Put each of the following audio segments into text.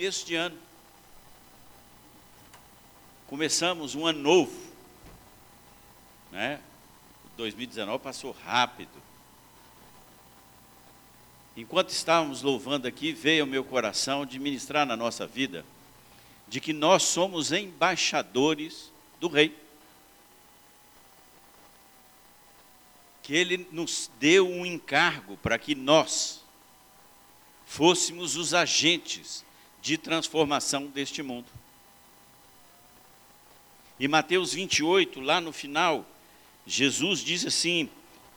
começo de ano. Começamos um ano novo. Né? 2019 passou rápido. Enquanto estávamos louvando aqui, veio ao meu coração de ministrar na nossa vida de que nós somos embaixadores do Rei. Que Ele nos deu um encargo para que nós fôssemos os agentes de transformação deste mundo. E Mateus 28, lá no final, Jesus diz assim: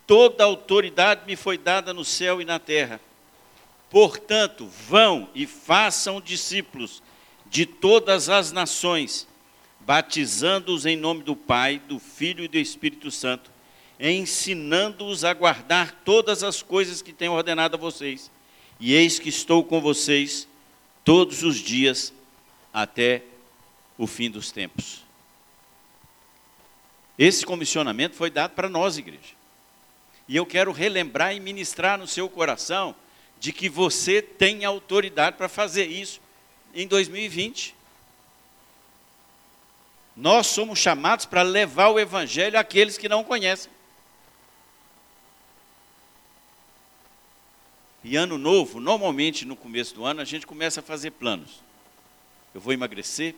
Toda autoridade me foi dada no céu e na terra. Portanto, vão e façam discípulos de todas as nações, batizando-os em nome do Pai, do Filho e do Espírito Santo, ensinando-os a guardar todas as coisas que tenho ordenado a vocês. E eis que estou com vocês todos os dias até o fim dos tempos. Esse comissionamento foi dado para nós, igreja. E eu quero relembrar e ministrar no seu coração de que você tem autoridade para fazer isso em 2020. Nós somos chamados para levar o evangelho àqueles que não conhecem. E ano novo, normalmente no começo do ano, a gente começa a fazer planos. Eu vou emagrecer,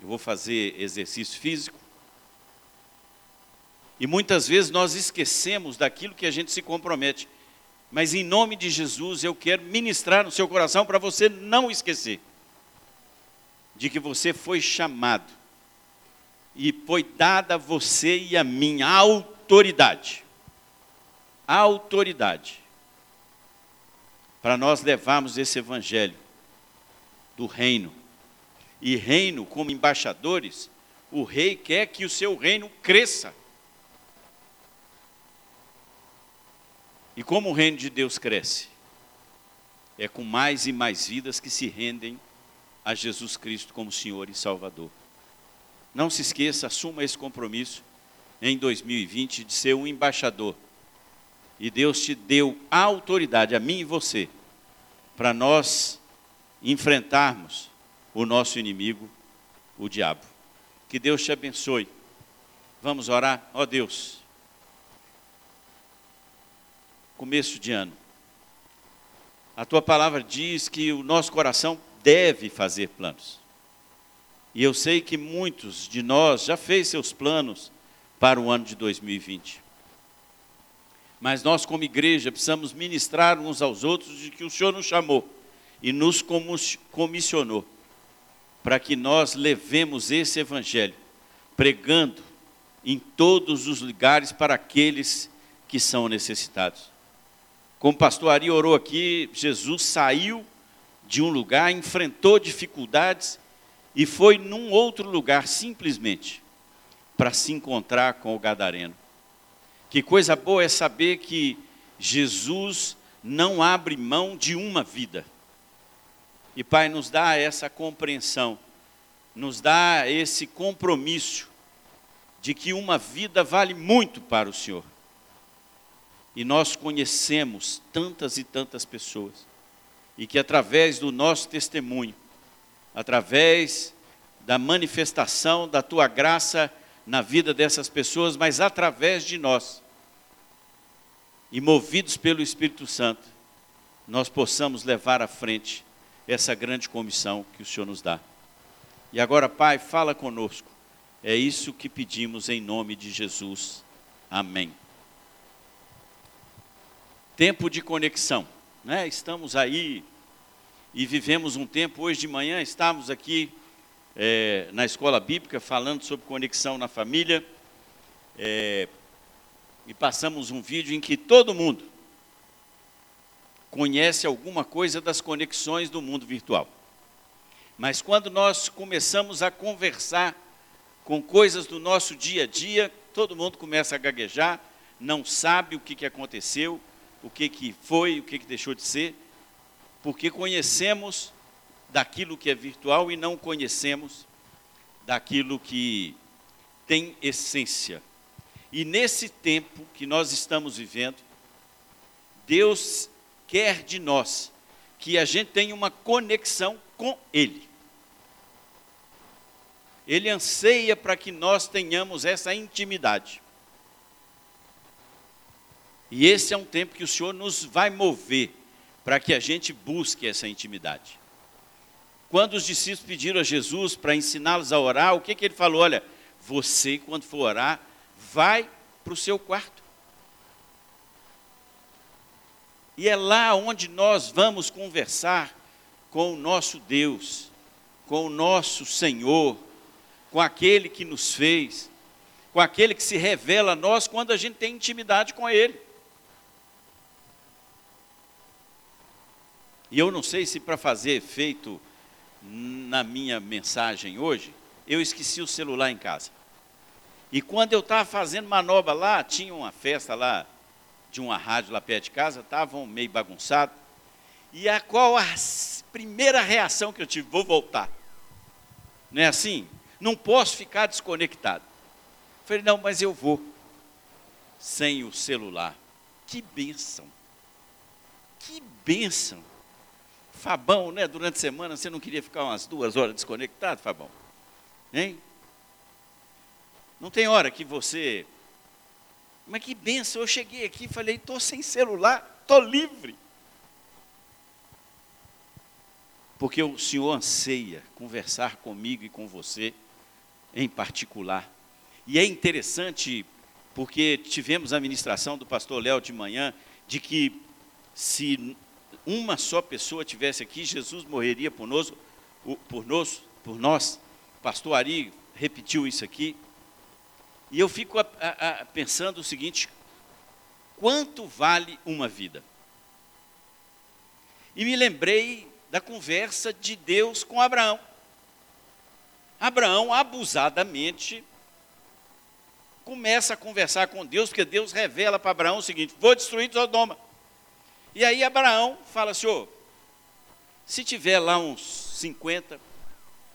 eu vou fazer exercício físico, e muitas vezes nós esquecemos daquilo que a gente se compromete. Mas em nome de Jesus eu quero ministrar no seu coração para você não esquecer de que você foi chamado e foi dada a você e a mim a autoridade. A autoridade para nós levarmos esse evangelho do reino. E reino, como embaixadores, o rei quer que o seu reino cresça. E como o reino de Deus cresce? É com mais e mais vidas que se rendem a Jesus Cristo como Senhor e Salvador. Não se esqueça, assuma esse compromisso em 2020 de ser um embaixador. E Deus te deu a autoridade, a mim e você, para nós enfrentarmos o nosso inimigo, o diabo. Que Deus te abençoe. Vamos orar? Ó oh Deus, começo de ano. A tua palavra diz que o nosso coração deve fazer planos. E eu sei que muitos de nós já fez seus planos para o ano de 2020. Mas nós, como igreja, precisamos ministrar uns aos outros de que o Senhor nos chamou e nos comissionou para que nós levemos esse evangelho, pregando em todos os lugares para aqueles que são necessitados. Como o pastor Ari orou aqui, Jesus saiu de um lugar, enfrentou dificuldades e foi num outro lugar simplesmente para se encontrar com o gadareno. Que coisa boa é saber que Jesus não abre mão de uma vida. E Pai, nos dá essa compreensão, nos dá esse compromisso de que uma vida vale muito para o Senhor. E nós conhecemos tantas e tantas pessoas, e que através do nosso testemunho, através da manifestação da tua graça na vida dessas pessoas, mas através de nós, e movidos pelo Espírito Santo, nós possamos levar à frente essa grande comissão que o Senhor nos dá. E agora, Pai, fala conosco. É isso que pedimos em nome de Jesus. Amém tempo de conexão. Né? Estamos aí e vivemos um tempo, hoje de manhã estávamos aqui é, na escola bíblica falando sobre conexão na família é, e passamos um vídeo em que todo mundo conhece alguma coisa das conexões do mundo virtual. Mas quando nós começamos a conversar com coisas do nosso dia a dia, todo mundo começa a gaguejar, não sabe o que, que aconteceu, o que, que foi, o que, que deixou de ser, porque conhecemos daquilo que é virtual e não conhecemos daquilo que tem essência. E nesse tempo que nós estamos vivendo, Deus quer de nós que a gente tenha uma conexão com Ele. Ele anseia para que nós tenhamos essa intimidade. E esse é um tempo que o Senhor nos vai mover para que a gente busque essa intimidade. Quando os discípulos pediram a Jesus para ensiná-los a orar, o que, que ele falou? Olha, você, quando for orar, vai para o seu quarto. E é lá onde nós vamos conversar com o nosso Deus, com o nosso Senhor, com aquele que nos fez, com aquele que se revela a nós quando a gente tem intimidade com Ele. E eu não sei se para fazer efeito na minha mensagem hoje, eu esqueci o celular em casa. E quando eu estava fazendo manobra lá, tinha uma festa lá de uma rádio lá perto de casa, estavam meio bagunçados. E a qual a primeira reação que eu tive? Vou voltar. Não é assim? Não posso ficar desconectado. Falei, não, mas eu vou. Sem o celular. Que bênção. Que bênção. Fabão, né? Durante a semana você não queria ficar umas duas horas desconectado, Fabão? Hein? Não tem hora que você. Mas que benção, eu cheguei aqui e falei, estou sem celular, estou livre. Porque o Senhor anseia conversar comigo e com você em particular. E é interessante, porque tivemos a ministração do pastor Léo de manhã, de que se uma só pessoa tivesse aqui, Jesus morreria por nós, por nós, por nós. Pastor Ari repetiu isso aqui. E eu fico a, a, a pensando o seguinte: quanto vale uma vida? E me lembrei da conversa de Deus com Abraão. Abraão, abusadamente, começa a conversar com Deus, porque Deus revela para Abraão o seguinte: vou destruir Sodoma. E aí Abraão fala, Senhor, se tiver lá uns 50,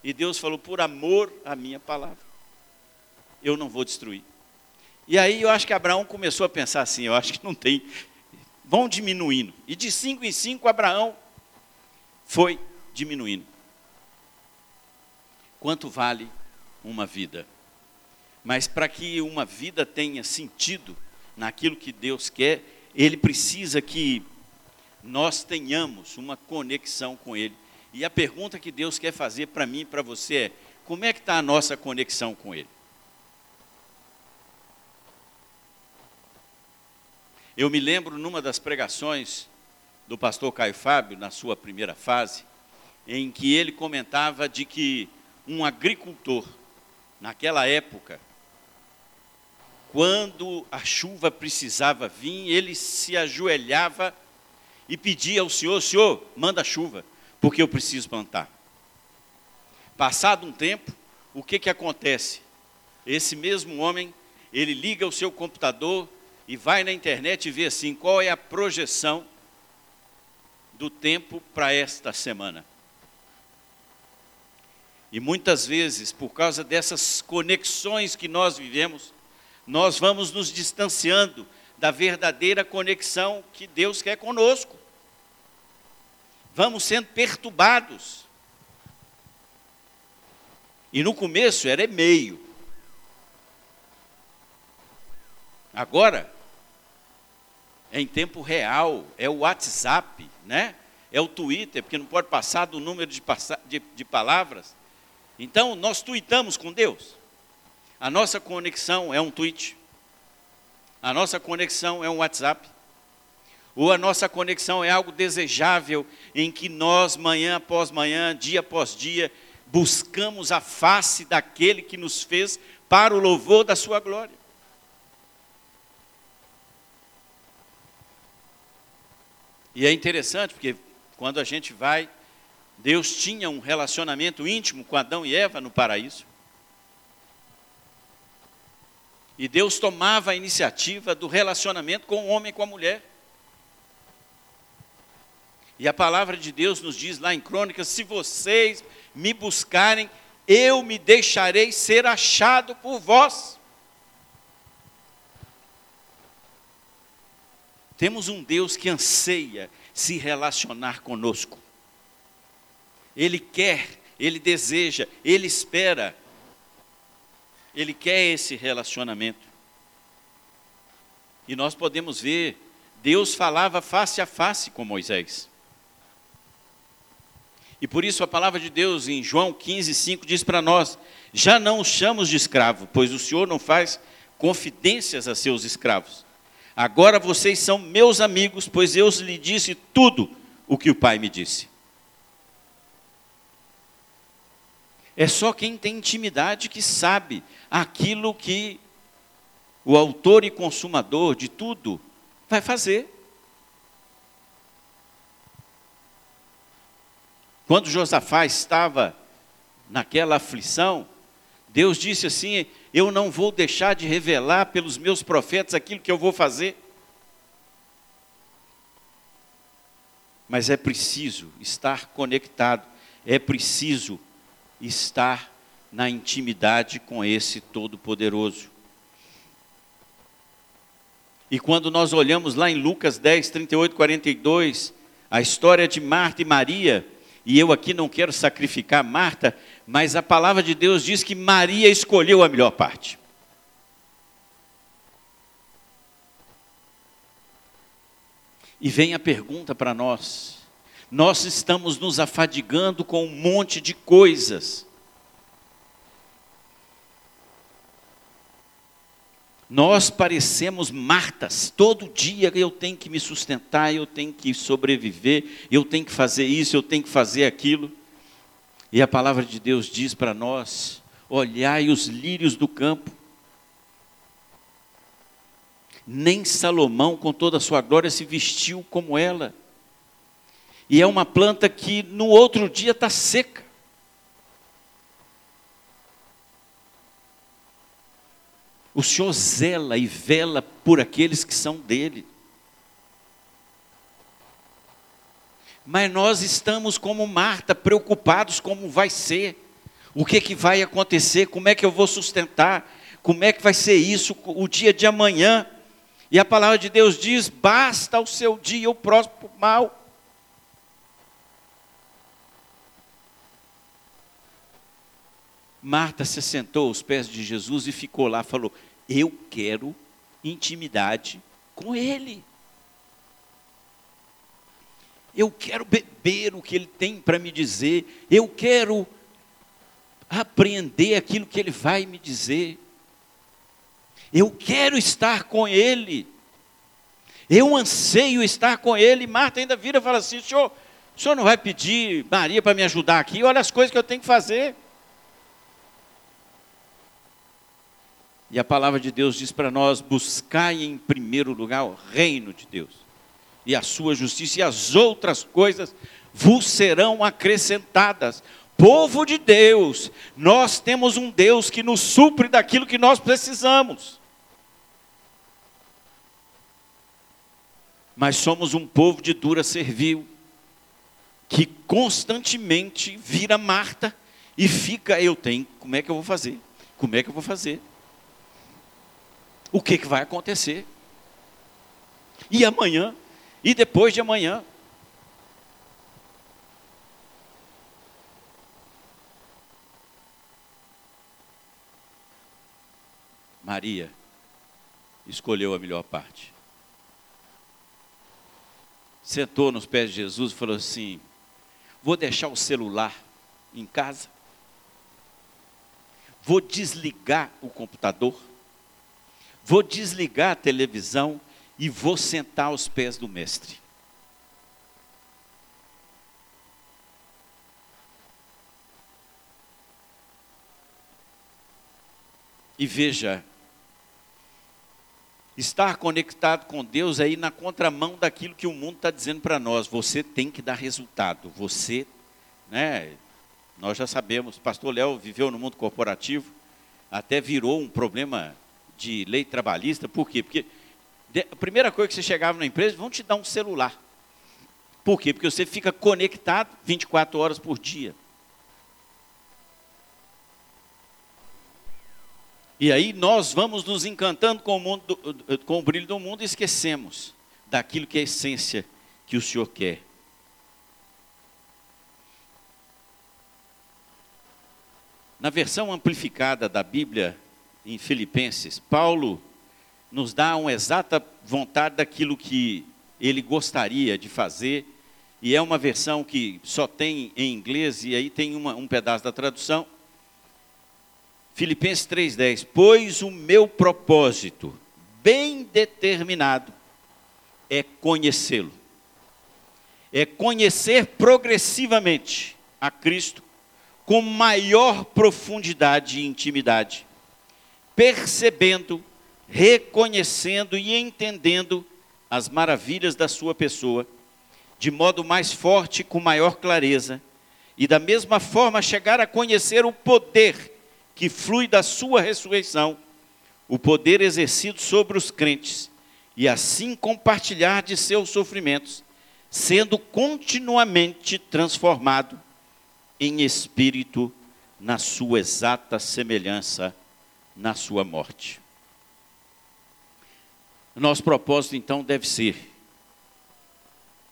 e Deus falou, por amor à minha palavra, eu não vou destruir. E aí eu acho que Abraão começou a pensar assim, eu acho que não tem, vão diminuindo. E de cinco em cinco Abraão foi diminuindo. Quanto vale uma vida? Mas para que uma vida tenha sentido naquilo que Deus quer, ele precisa que nós tenhamos uma conexão com Ele. E a pergunta que Deus quer fazer para mim e para você é: como é que está a nossa conexão com Ele? Eu me lembro numa das pregações do pastor Caio Fábio, na sua primeira fase, em que ele comentava de que um agricultor, naquela época, quando a chuva precisava vir, ele se ajoelhava e pedia ao Senhor: Senhor, manda chuva, porque eu preciso plantar. Passado um tempo, o que, que acontece? Esse mesmo homem, ele liga o seu computador e vai na internet e vê assim: qual é a projeção do tempo para esta semana. E muitas vezes, por causa dessas conexões que nós vivemos, nós vamos nos distanciando da verdadeira conexão que Deus quer conosco. Vamos sendo perturbados. E no começo era e-mail. Agora, em tempo real, é o WhatsApp, né? É o Twitter, porque não pode passar do número de, de, de palavras. Então, nós tweetamos com Deus. A nossa conexão é um tweet. A nossa conexão é um WhatsApp. Ou a nossa conexão é algo desejável em que nós, manhã após manhã, dia após dia, buscamos a face daquele que nos fez para o louvor da sua glória. E é interessante porque quando a gente vai, Deus tinha um relacionamento íntimo com Adão e Eva no paraíso. E Deus tomava a iniciativa do relacionamento com o homem e com a mulher. E a palavra de Deus nos diz lá em Crônicas: se vocês me buscarem, eu me deixarei ser achado por vós. Temos um Deus que anseia se relacionar conosco. Ele quer, ele deseja, ele espera. Ele quer esse relacionamento. E nós podemos ver, Deus falava face a face com Moisés. E por isso a palavra de Deus em João 15, 5 diz para nós: Já não os chamamos de escravo, pois o Senhor não faz confidências a seus escravos. Agora vocês são meus amigos, pois eu lhe disse tudo o que o Pai me disse. É só quem tem intimidade que sabe aquilo que o autor e consumador de tudo vai fazer. Quando Josafá estava naquela aflição, Deus disse assim: Eu não vou deixar de revelar pelos meus profetas aquilo que eu vou fazer. Mas é preciso estar conectado, é preciso estar na intimidade com esse Todo-Poderoso. E quando nós olhamos lá em Lucas 10, 38, 42, a história de Marta e Maria, e eu aqui não quero sacrificar Marta, mas a palavra de Deus diz que Maria escolheu a melhor parte. E vem a pergunta para nós: nós estamos nos afadigando com um monte de coisas, Nós parecemos Martas, todo dia eu tenho que me sustentar, eu tenho que sobreviver, eu tenho que fazer isso, eu tenho que fazer aquilo. E a palavra de Deus diz para nós: olhai os lírios do campo. Nem Salomão, com toda a sua glória, se vestiu como ela. E é uma planta que no outro dia está seca. O Senhor zela e vela por aqueles que são dele. Mas nós estamos como Marta, preocupados como vai ser, o que, que vai acontecer, como é que eu vou sustentar, como é que vai ser isso o dia de amanhã. E a palavra de Deus diz: basta o seu dia o próximo mal. Marta se sentou aos pés de Jesus e ficou lá, falou: eu quero intimidade com Ele. Eu quero beber o que Ele tem para me dizer. Eu quero apreender aquilo que Ele vai me dizer. Eu quero estar com Ele. Eu anseio estar com Ele. Marta ainda vira e fala assim: senhor, o senhor não vai pedir Maria para me ajudar aqui? Olha as coisas que eu tenho que fazer. E a palavra de Deus diz para nós: buscai em primeiro lugar o reino de Deus e a sua justiça, e as outras coisas vos serão acrescentadas. Povo de Deus, nós temos um Deus que nos supre daquilo que nós precisamos. Mas somos um povo de dura servil, que constantemente vira Marta e fica, eu tenho, como é que eu vou fazer? Como é que eu vou fazer? o que, que vai acontecer. E amanhã, e depois de amanhã. Maria escolheu a melhor parte. Sentou nos pés de Jesus e falou assim: Vou deixar o celular em casa, vou desligar o computador, vou desligar a televisão e vou sentar aos pés do mestre. E veja, estar conectado com Deus é na contramão daquilo que o mundo está dizendo para nós. Você tem que dar resultado. Você, né? Nós já sabemos, pastor Léo viveu no mundo corporativo, até virou um problema de lei trabalhista, por quê? Porque a primeira coisa que você chegava na empresa, vão te dar um celular. Por quê? Porque você fica conectado 24 horas por dia. E aí nós vamos nos encantando com o, mundo, com o brilho do mundo e esquecemos daquilo que é a essência que o Senhor quer. Na versão amplificada da Bíblia, em Filipenses, Paulo nos dá uma exata vontade daquilo que ele gostaria de fazer, e é uma versão que só tem em inglês, e aí tem uma, um pedaço da tradução. Filipenses 3,10: Pois o meu propósito, bem determinado, é conhecê-lo, é conhecer progressivamente a Cristo com maior profundidade e intimidade, percebendo, reconhecendo e entendendo as maravilhas da sua pessoa, de modo mais forte com maior clareza, e da mesma forma chegar a conhecer o poder que flui da sua ressurreição, o poder exercido sobre os crentes, e assim compartilhar de seus sofrimentos, sendo continuamente transformado em espírito na sua exata semelhança na sua morte. Nosso propósito então deve ser,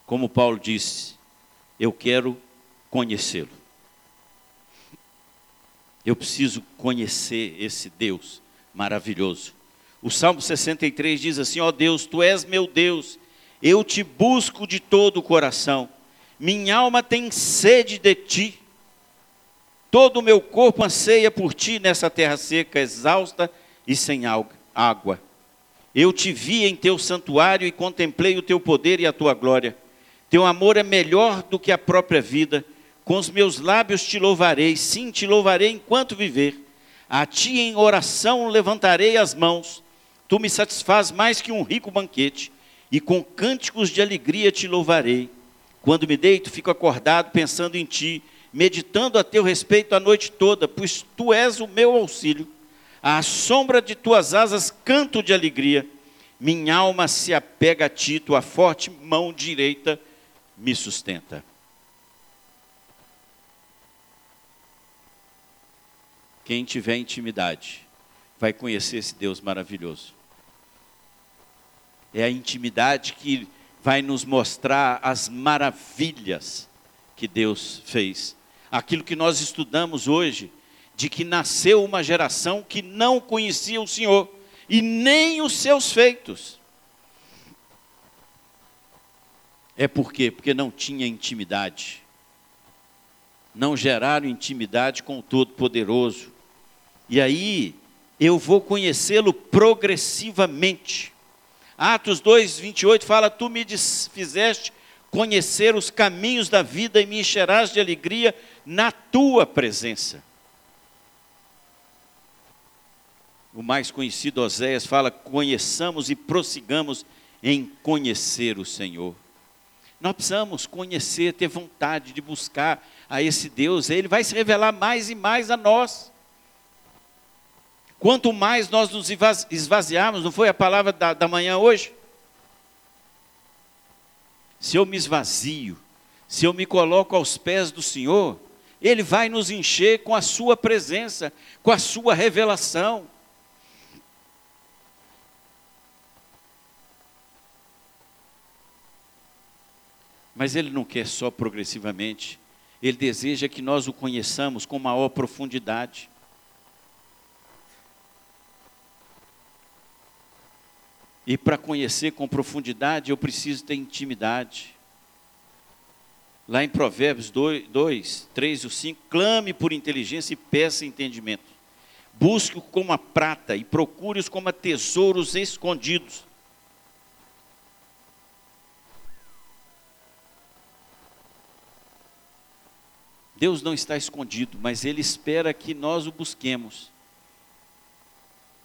como Paulo disse, eu quero conhecê-lo. Eu preciso conhecer esse Deus maravilhoso. O Salmo 63 diz assim: Ó oh Deus, tu és meu Deus, eu te busco de todo o coração, minha alma tem sede de ti Todo o meu corpo anseia por ti nessa terra seca, exausta e sem água. Eu te vi em teu santuário e contemplei o teu poder e a tua glória. Teu amor é melhor do que a própria vida. Com os meus lábios te louvarei, sim, te louvarei enquanto viver. A ti em oração levantarei as mãos. Tu me satisfaz mais que um rico banquete, e com cânticos de alegria te louvarei. Quando me deito, fico acordado pensando em ti meditando a teu respeito a noite toda, pois tu és o meu auxílio. À sombra de tuas asas canto de alegria. Minha alma se apega a ti, tua forte mão direita me sustenta. Quem tiver intimidade vai conhecer esse Deus maravilhoso. É a intimidade que vai nos mostrar as maravilhas que Deus fez aquilo que nós estudamos hoje, de que nasceu uma geração que não conhecia o Senhor e nem os seus feitos. É por quê? Porque não tinha intimidade. Não geraram intimidade com o Todo-Poderoso. E aí, eu vou conhecê-lo progressivamente. Atos 2, 28 fala: Tu me fizeste conhecer os caminhos da vida e me encherás de alegria na tua presença. O mais conhecido Oséias fala: conheçamos e prossigamos em conhecer o Senhor. Nós precisamos conhecer, ter vontade de buscar a esse Deus, ele vai se revelar mais e mais a nós. Quanto mais nós nos esvaziarmos, não foi a palavra da, da manhã hoje? Se eu me esvazio, se eu me coloco aos pés do Senhor, ele vai nos encher com a Sua presença, com a Sua revelação. Mas Ele não quer só progressivamente, Ele deseja que nós o conheçamos com maior profundidade. E para conhecer com profundidade, eu preciso ter intimidade. Lá em Provérbios 2, 2 3 e 5, clame por inteligência e peça entendimento. Busque-o como a prata e procure-os como a tesouros escondidos. Deus não está escondido, mas Ele espera que nós o busquemos.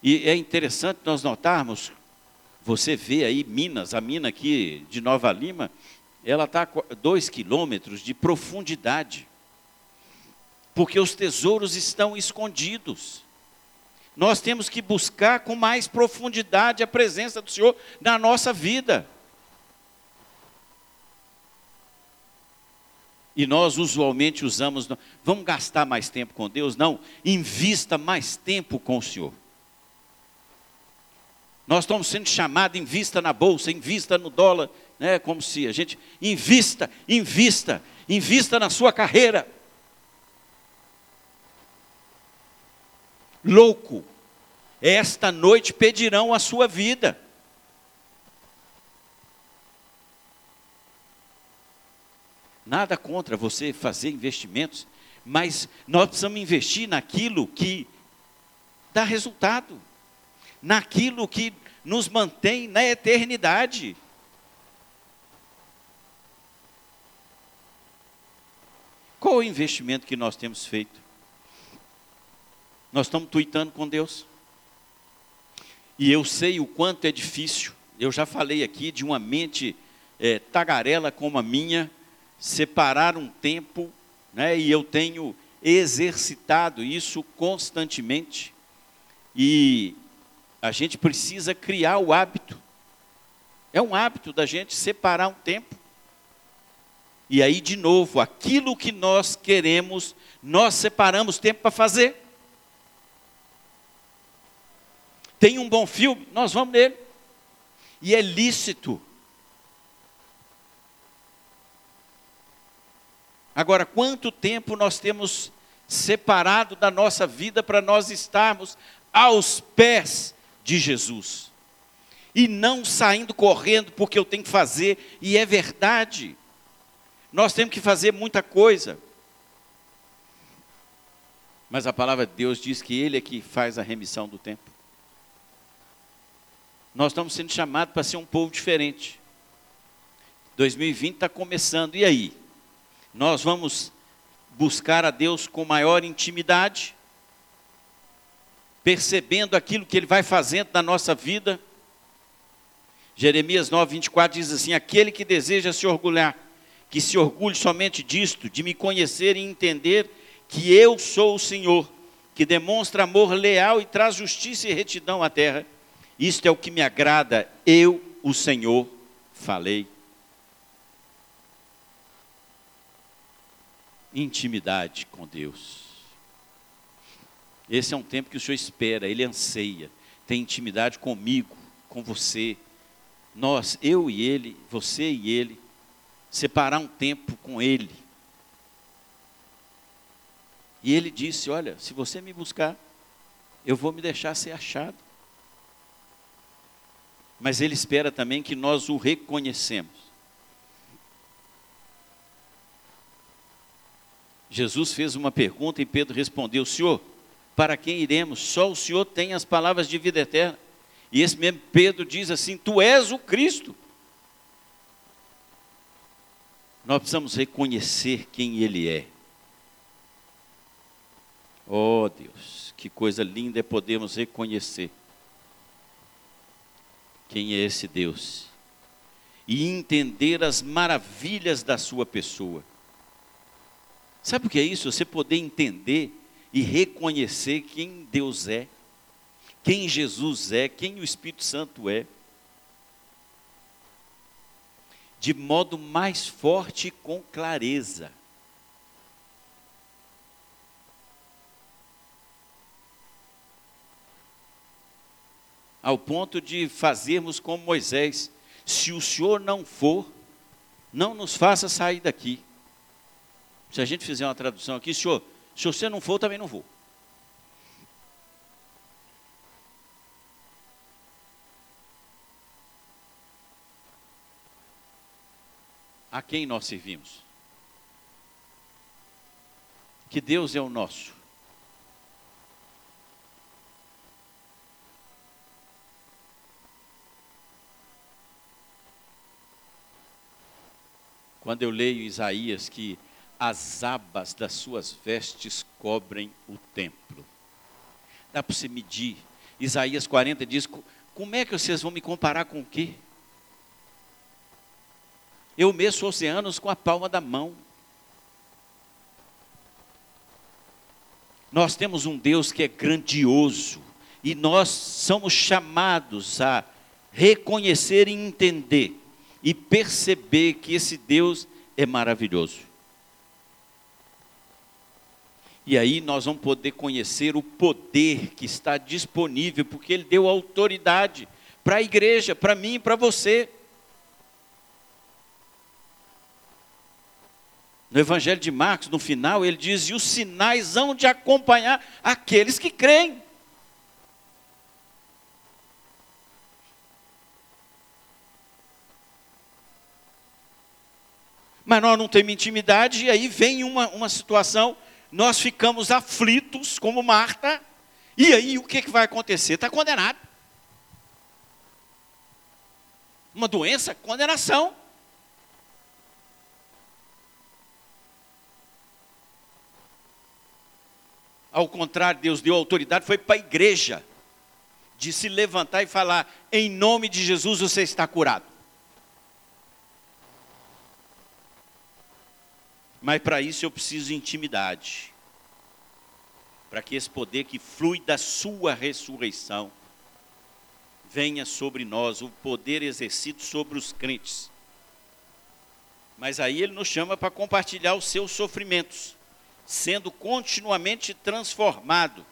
E é interessante nós notarmos, você vê aí Minas, a mina aqui de Nova Lima, ela está a dois quilômetros de profundidade, porque os tesouros estão escondidos. Nós temos que buscar com mais profundidade a presença do Senhor na nossa vida. E nós usualmente usamos, vamos gastar mais tempo com Deus? Não, invista mais tempo com o Senhor. Nós estamos sendo chamados, invista na bolsa, invista no dólar, né? como se a gente invista, invista, invista na sua carreira. louco, esta noite pedirão a sua vida. Nada contra você fazer investimentos, mas nós precisamos investir naquilo que dá resultado, naquilo que nos mantém na eternidade. Qual o investimento que nós temos feito? Nós estamos tuitando com Deus. E eu sei o quanto é difícil. Eu já falei aqui de uma mente é, tagarela como a minha, separar um tempo, né, e eu tenho exercitado isso constantemente. E a gente precisa criar o hábito. É um hábito da gente separar um tempo. E aí, de novo, aquilo que nós queremos, nós separamos tempo para fazer. Tem um bom filme, nós vamos nele. E é lícito. Agora, quanto tempo nós temos separado da nossa vida para nós estarmos aos pés de Jesus? E não saindo correndo porque eu tenho que fazer, e é verdade. Nós temos que fazer muita coisa. Mas a palavra de Deus diz que Ele é que faz a remissão do tempo. Nós estamos sendo chamados para ser um povo diferente. 2020 está começando, e aí? Nós vamos buscar a Deus com maior intimidade, percebendo aquilo que Ele vai fazendo na nossa vida. Jeremias 9, 24 diz assim: Aquele que deseja se orgulhar, que se orgulhe somente disto, de me conhecer e entender que eu sou o Senhor, que demonstra amor leal e traz justiça e retidão à terra isto é o que me agrada, eu, o Senhor, falei. Intimidade com Deus. Esse é um tempo que o Senhor espera, Ele anseia. Tem intimidade comigo, com você. Nós, eu e Ele, você e Ele, separar um tempo com Ele. E Ele disse: Olha, se você me buscar, eu vou me deixar ser achado mas Ele espera também que nós o reconhecemos. Jesus fez uma pergunta e Pedro respondeu: Senhor, para quem iremos? Só o Senhor tem as palavras de vida eterna. E esse mesmo Pedro diz assim: Tu és o Cristo. Nós precisamos reconhecer quem Ele é. Oh Deus, que coisa linda é podermos reconhecer quem é esse Deus e entender as maravilhas da sua pessoa. Sabe o que é isso? Você poder entender e reconhecer quem Deus é, quem Jesus é, quem o Espírito Santo é. De modo mais forte e com clareza. ao ponto de fazermos como Moisés: se o Senhor não for, não nos faça sair daqui. Se a gente fizer uma tradução aqui, Senhor, se você não for, também não vou. A quem nós servimos? Que Deus é o nosso. quando eu leio Isaías que as abas das suas vestes cobrem o templo. Dá para você medir. Isaías 40 diz: como é que vocês vão me comparar com o quê? Eu meço oceanos com a palma da mão. Nós temos um Deus que é grandioso e nós somos chamados a reconhecer e entender e perceber que esse Deus é maravilhoso. E aí nós vamos poder conhecer o poder que está disponível, porque Ele deu autoridade para a igreja, para mim e para você. No Evangelho de Marcos, no final, ele diz: E os sinais hão de acompanhar aqueles que creem. Mas nós não temos intimidade, e aí vem uma, uma situação nós ficamos aflitos, como Marta, e aí o que, que vai acontecer? Está condenado. Uma doença, condenação. Ao contrário, Deus deu autoridade, foi para a igreja de se levantar e falar: em nome de Jesus você está curado. Mas para isso eu preciso de intimidade. Para que esse poder que flui da sua ressurreição venha sobre nós, o poder exercido sobre os crentes. Mas aí ele nos chama para compartilhar os seus sofrimentos, sendo continuamente transformado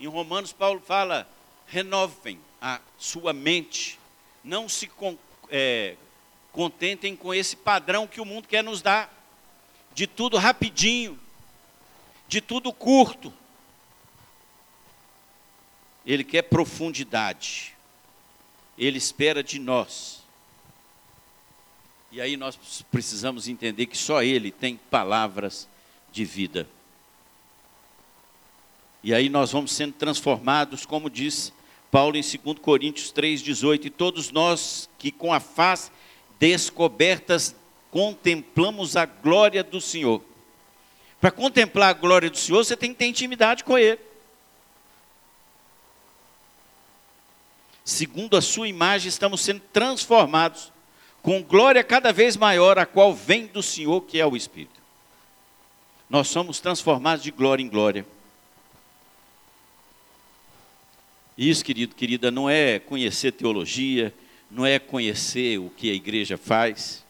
em Romanos, Paulo fala: renovem a sua mente, não se é, contentem com esse padrão que o mundo quer nos dar, de tudo rapidinho, de tudo curto. Ele quer profundidade, ele espera de nós. E aí nós precisamos entender que só Ele tem palavras de vida. E aí nós vamos sendo transformados, como diz Paulo em 2 Coríntios 3,18, e todos nós que com a face descobertas contemplamos a glória do Senhor. Para contemplar a glória do Senhor, você tem que ter intimidade com Ele. Segundo a sua imagem, estamos sendo transformados com glória cada vez maior, a qual vem do Senhor, que é o Espírito. Nós somos transformados de glória em glória. Isso, querido, querida, não é conhecer teologia, não é conhecer o que a igreja faz.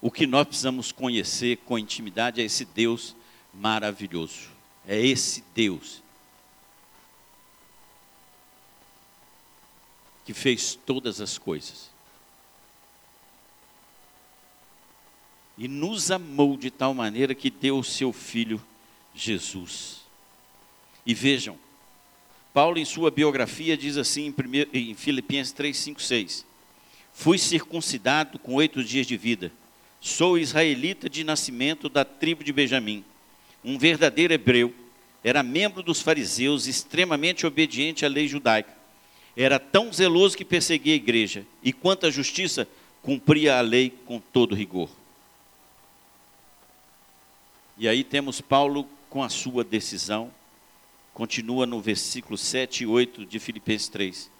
O que nós precisamos conhecer com intimidade é esse Deus maravilhoso. É esse Deus que fez todas as coisas. E nos amou de tal maneira que deu o seu filho Jesus. E vejam, Paulo, em sua biografia, diz assim em, Filipenses 3, 5, 6: Fui circuncidado com oito dias de vida. Sou israelita de nascimento da tribo de Benjamim, um verdadeiro hebreu. Era membro dos fariseus, extremamente obediente à lei judaica. Era tão zeloso que perseguia a igreja, e quanto à justiça, cumpria a lei com todo rigor. E aí temos Paulo com a sua decisão Continua no versículo 7 e 8 de Filipenses 3.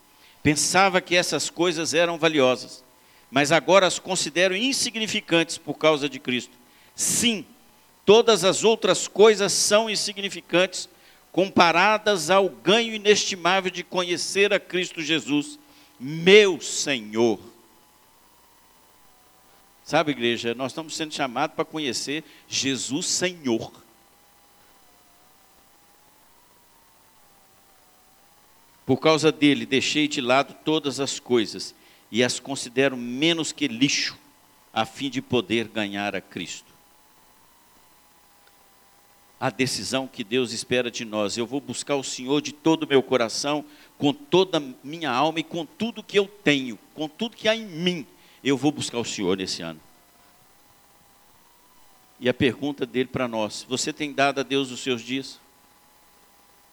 Pensava que essas coisas eram valiosas, mas agora as considero insignificantes por causa de Cristo. Sim, todas as outras coisas são insignificantes comparadas ao ganho inestimável de conhecer a Cristo Jesus, meu Senhor. Sabe, igreja, nós estamos sendo chamados para conhecer Jesus Senhor. Por causa dele, deixei de lado todas as coisas e as considero menos que lixo, a fim de poder ganhar a Cristo. A decisão que Deus espera de nós, eu vou buscar o Senhor de todo o meu coração, com toda a minha alma e com tudo que eu tenho, com tudo que há em mim, eu vou buscar o Senhor nesse ano. E a pergunta dele para nós: você tem dado a Deus os seus dias?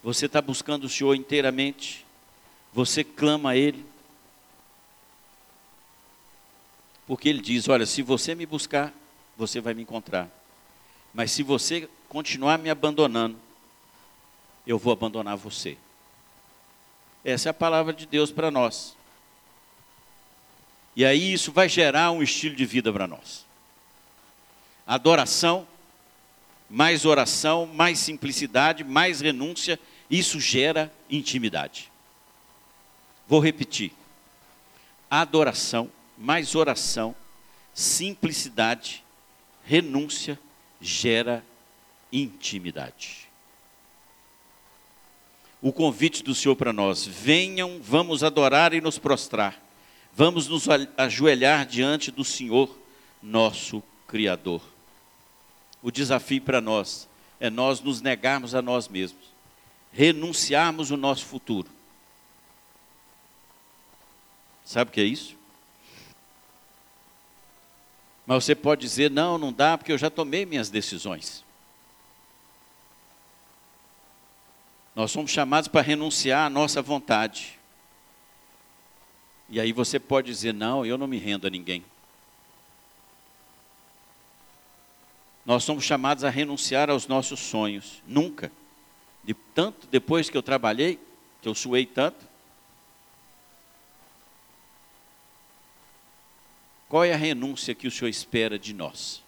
Você está buscando o Senhor inteiramente? Você clama a Ele? Porque Ele diz: Olha, se você me buscar, você vai me encontrar. Mas se você continuar me abandonando, eu vou abandonar você. Essa é a palavra de Deus para nós. E aí isso vai gerar um estilo de vida para nós. Adoração, mais oração, mais simplicidade, mais renúncia isso gera intimidade. Vou repetir: adoração, mais oração, simplicidade, renúncia gera intimidade. O convite do Senhor para nós: venham, vamos adorar e nos prostrar, vamos nos ajoelhar diante do Senhor, nosso Criador. O desafio para nós é nós nos negarmos a nós mesmos renunciarmos o nosso futuro. Sabe o que é isso? Mas você pode dizer: não, não dá, porque eu já tomei minhas decisões. Nós somos chamados para renunciar à nossa vontade. E aí você pode dizer: não, eu não me rendo a ninguém. Nós somos chamados a renunciar aos nossos sonhos. Nunca. De tanto depois que eu trabalhei, que eu suei tanto. Qual é a renúncia que o Senhor espera de nós?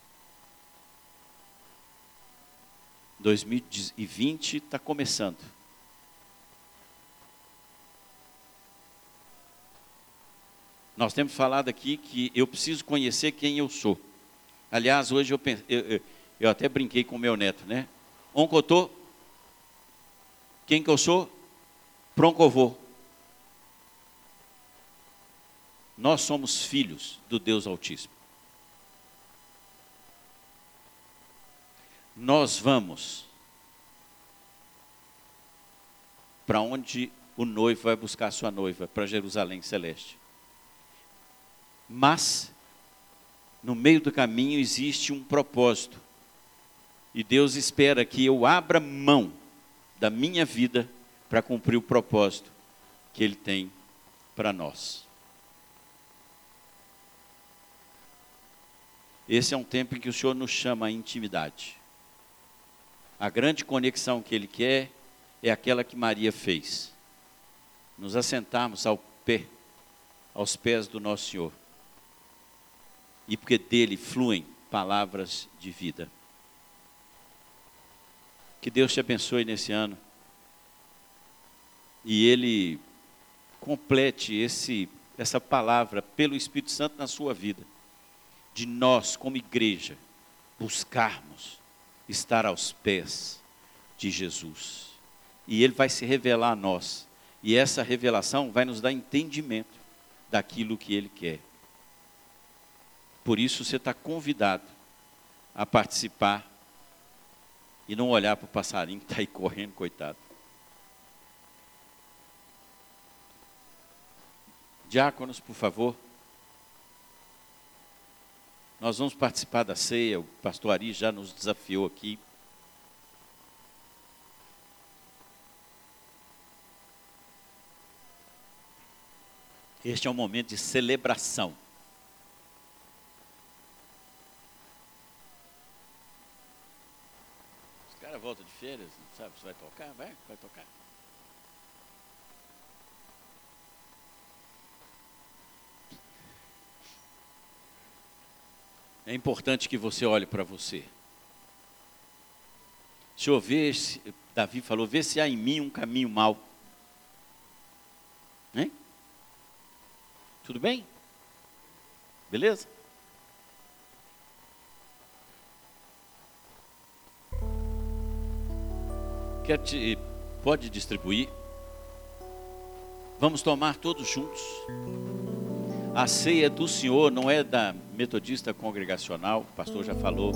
2020 está começando. Nós temos falado aqui que eu preciso conhecer quem eu sou. Aliás, hoje eu, eu, eu até brinquei com meu neto, né? Oncotô, quem que eu sou? Proncovô. Nós somos filhos do Deus Altíssimo. Nós vamos para onde o noivo vai buscar sua noiva, para Jerusalém Celeste. Mas, no meio do caminho existe um propósito. E Deus espera que eu abra mão da minha vida para cumprir o propósito que Ele tem para nós. Esse é um tempo em que o Senhor nos chama à intimidade. A grande conexão que Ele quer é aquela que Maria fez. Nos assentarmos ao pé, aos pés do nosso Senhor e porque dele fluem palavras de vida. Que Deus te abençoe nesse ano e ele complete esse essa palavra pelo Espírito Santo na sua vida, de nós como igreja buscarmos estar aos pés de Jesus. E ele vai se revelar a nós, e essa revelação vai nos dar entendimento daquilo que ele quer. Por isso você está convidado a participar e não olhar para o passarinho que está aí correndo, coitado. Diáconos, por favor. Nós vamos participar da ceia, o pastor Ari já nos desafiou aqui. Este é um momento de celebração. Não sabe se vai tocar? Vai, vai tocar. É importante que você olhe para você. Senhor, vê se, Davi falou, vê se há em mim um caminho mau. Hein? Tudo bem? Beleza? Quer te, pode distribuir? Vamos tomar todos juntos. A ceia do Senhor não é da metodista congregacional, o pastor já falou.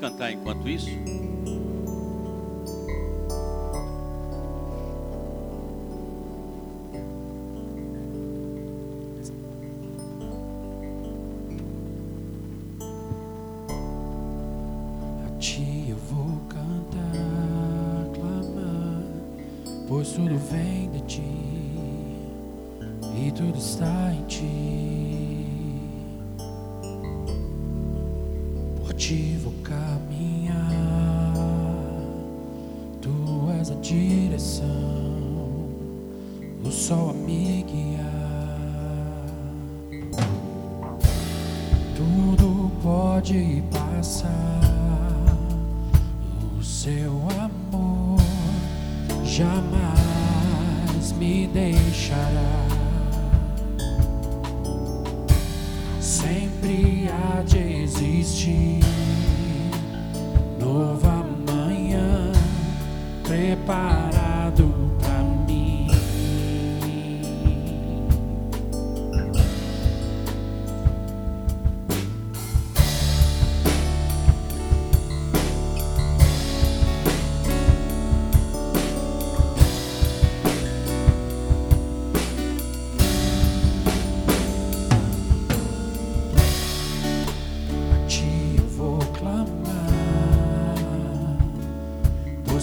Cantar enquanto isso? A ti eu vou cantar, clamar, pois tudo vem de ti e tudo está vou caminhar, tu és a direção, o sol a me guiar. Tudo pode passar,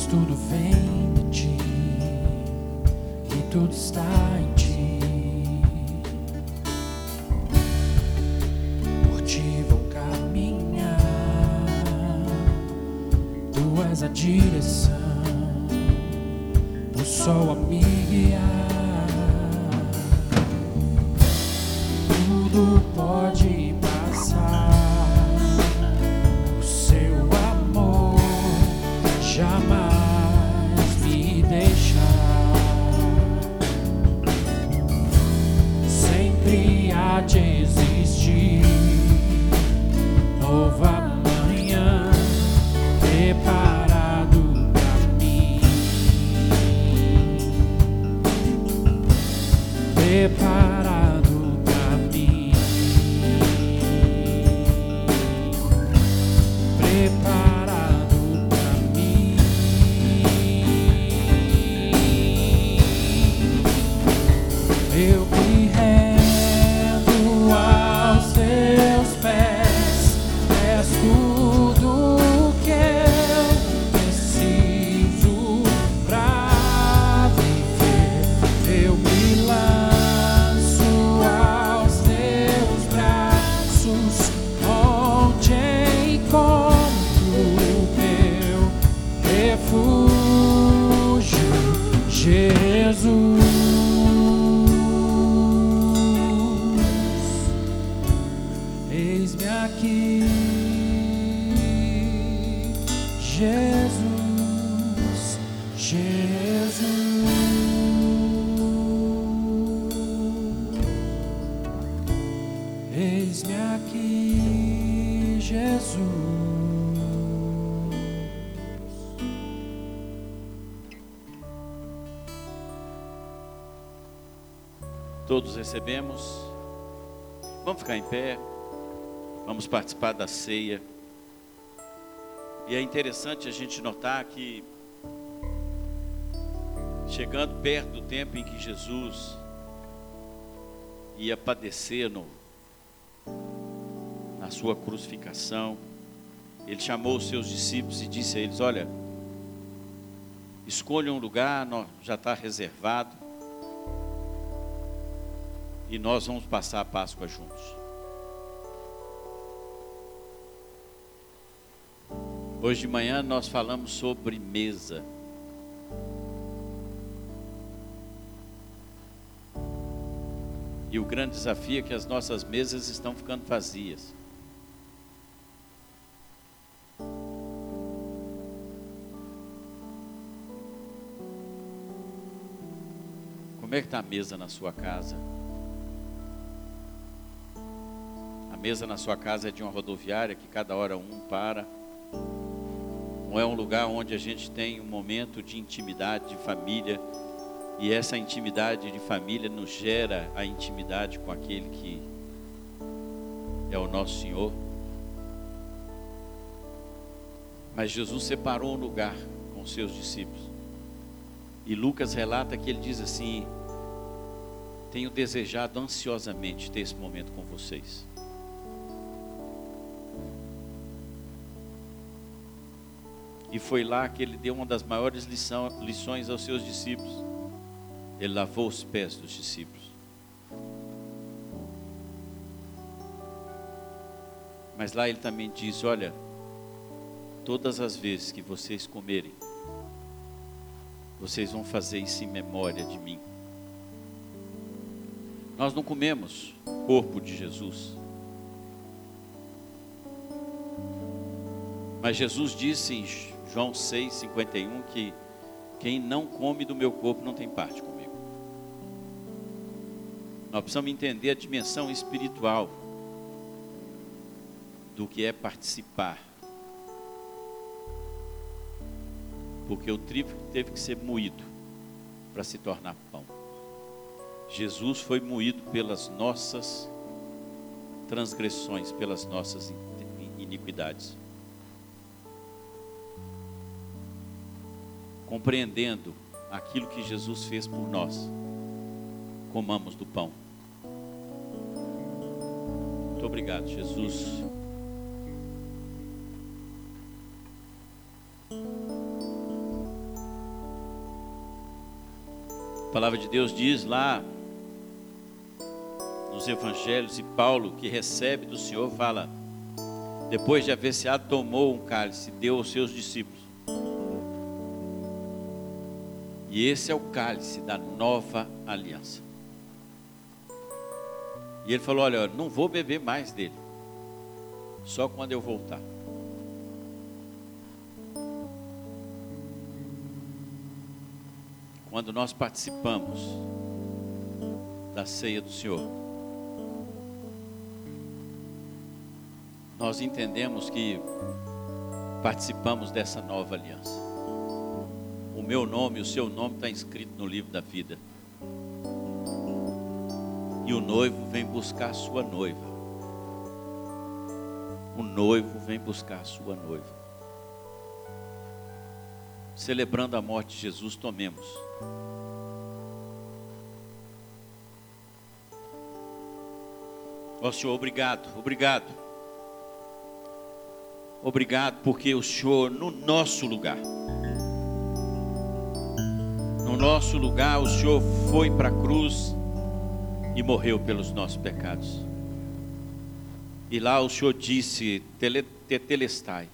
tudo vem de ti e tudo está em ti. Por ti vou caminhar, tu és a direção, recebemos. Vamos ficar em pé. Vamos participar da ceia. E é interessante a gente notar que, chegando perto do tempo em que Jesus ia padecer no, na sua crucificação, ele chamou os seus discípulos e disse a eles: Olha, escolha um lugar, já está reservado, e nós vamos passar a Páscoa juntos. Hoje de manhã nós falamos sobre mesa. E o grande desafio é que as nossas mesas estão ficando vazias. Como é que está a mesa na sua casa? Mesa na sua casa é de uma rodoviária que cada hora um para. Ou é um lugar onde a gente tem um momento de intimidade, de família, e essa intimidade de família nos gera a intimidade com aquele que é o nosso Senhor. Mas Jesus separou um lugar com seus discípulos. E Lucas relata que ele diz assim: Tenho desejado ansiosamente ter esse momento com vocês. E foi lá que ele deu uma das maiores lição, lições aos seus discípulos. Ele lavou os pés dos discípulos. Mas lá ele também diz: Olha, todas as vezes que vocês comerem, vocês vão fazer isso em memória de mim. Nós não comemos corpo de Jesus. Mas Jesus disse João 6,51 que quem não come do meu corpo não tem parte comigo. Nós precisamos entender a dimensão espiritual do que é participar. Porque o trigo teve que ser moído para se tornar pão. Jesus foi moído pelas nossas transgressões, pelas nossas iniquidades. Compreendendo aquilo que Jesus fez por nós, comamos do pão. Muito obrigado, Jesus. A palavra de Deus diz lá nos evangelhos e Paulo que recebe do Senhor fala depois de haver se tomou um cálice, deu aos seus discípulos. E esse é o cálice da nova aliança. E ele falou: Olha, não vou beber mais dele, só quando eu voltar. Quando nós participamos da ceia do Senhor, nós entendemos que participamos dessa nova aliança. O meu nome, o seu nome está escrito no livro da vida. E o noivo vem buscar a sua noiva. O noivo vem buscar a sua noiva. Celebrando a morte de Jesus, tomemos. Ó Senhor, obrigado, obrigado. Obrigado porque o Senhor, no nosso lugar, no nosso lugar, o Senhor foi para a cruz e morreu pelos nossos pecados. E lá o Senhor disse: Tetelestai,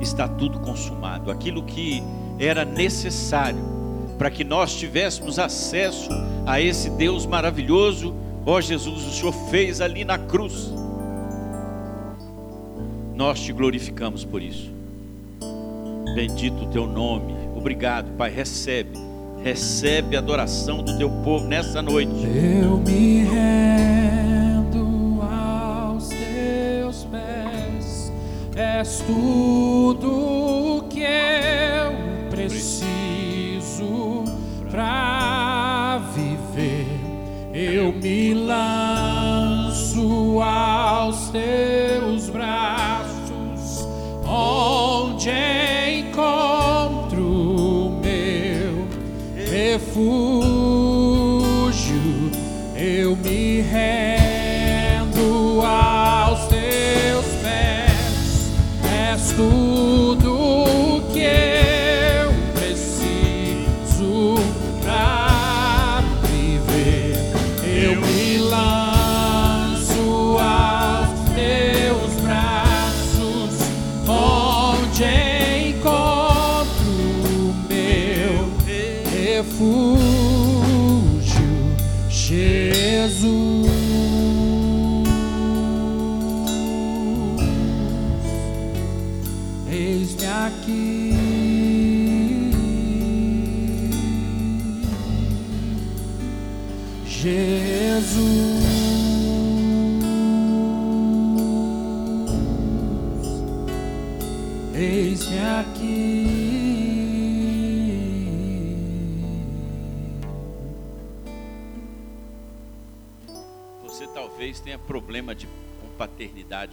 está tudo consumado. Aquilo que era necessário para que nós tivéssemos acesso a esse Deus maravilhoso, ó Jesus, o Senhor fez ali na cruz. Nós te glorificamos por isso. Bendito o teu nome. Obrigado, Pai. Recebe Recebe a adoração do teu povo nessa noite. Eu me rendo aos teus pés. És tudo que eu preciso para viver. Eu me lanço aos teus fool.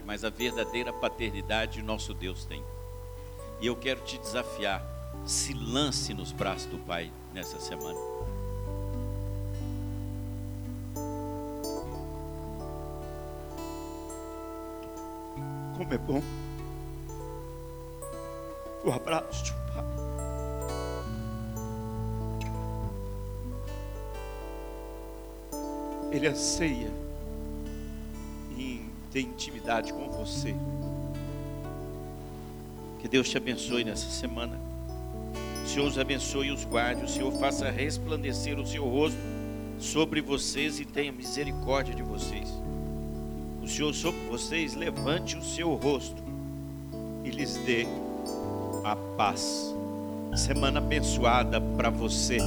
Mas a verdadeira paternidade nosso Deus tem. E eu quero te desafiar, se lance nos braços do Pai nessa semana. Como é bom o abraço de um pai. Ele anseia ter intimidade com você. Que Deus te abençoe nessa semana. O Senhor os abençoe e os guarde. O Senhor faça resplandecer o seu rosto sobre vocês e tenha misericórdia de vocês. O Senhor sobre vocês levante o seu rosto e lhes dê a paz. Semana abençoada para você.